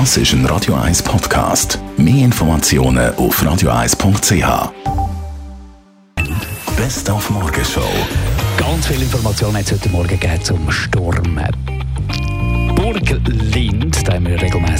Das ist ein Radio 1 Podcast. Mehr Informationen auf radio1.ch. Best auf Morgenshow. Ganz viele Informationen hat es heute Morgen gegeben zum Sturm.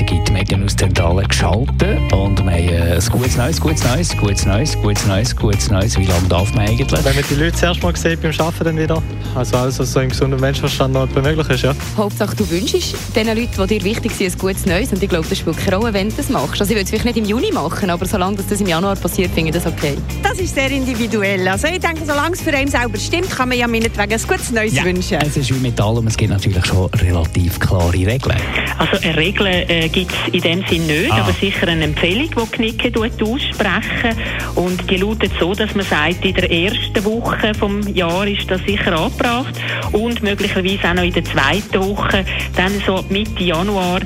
Wir regelmäßig in die Medienhauszentrale geschaltet und wir haben äh, ein gutes Neues, gutes Neues, gutes Neues, gutes Neues, gutes Neues. Wie lange darf man eigentlich? Wenn man die Leute zuerst mal sieht beim Arbeiten dann wieder, also alles, was so im gesunden Menschenverstand noch möglich ist, ja. Hauptsache, du wünschst den Leuten, die dir wichtig sind, ein gutes Neues. Und ich glaube, das spielt keine Rolle, wenn du das machst. Also ich würde es vielleicht nicht im Juni machen, aber solange das im Januar passiert, finde ich das okay. Das ist sehr individuell. Also ich denke, solange es für einen selber stimmt, kann man ja meinetwegen ein gutes Neues Ja, wünschen. es ist wie mit allem, es gibt natürlich schon relativ klare Regeln. Also eine Regel äh, gibt es in dem Sinn nicht, Ah. aber sicher eine Empfehlung, die Knicke tut aussprechen Und die lautet so, dass man sagt, in der ersten Woche vom Jahr ist das sicher angebracht und möglicherweise auch noch in der zweiten Woche, dann so ab Mitte Januar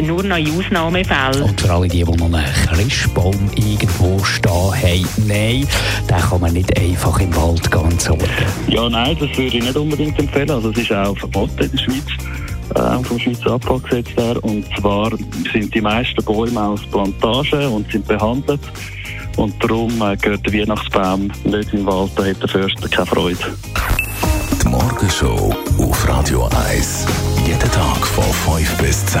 nur noch in Ausnahmefällen. Und für alle, die, die noch einen Christbaum irgendwo stehen haben, nein, den kann man nicht einfach im Wald ganz orten. Ja, nein, das würde ich nicht unbedingt empfehlen. Also es ist auch verboten in der Schweiz, äh, vom Schweizer Abbaugesetz her. Und zwar sind die meisten Bäume aus Plantagen und sind behandelt. Und darum äh, gehört der Weihnachtsbaum nicht den Wald, da hat der Förster keine Freude. Die Morgenshow auf Radio 1. Jeden Tag von 5 bis 10.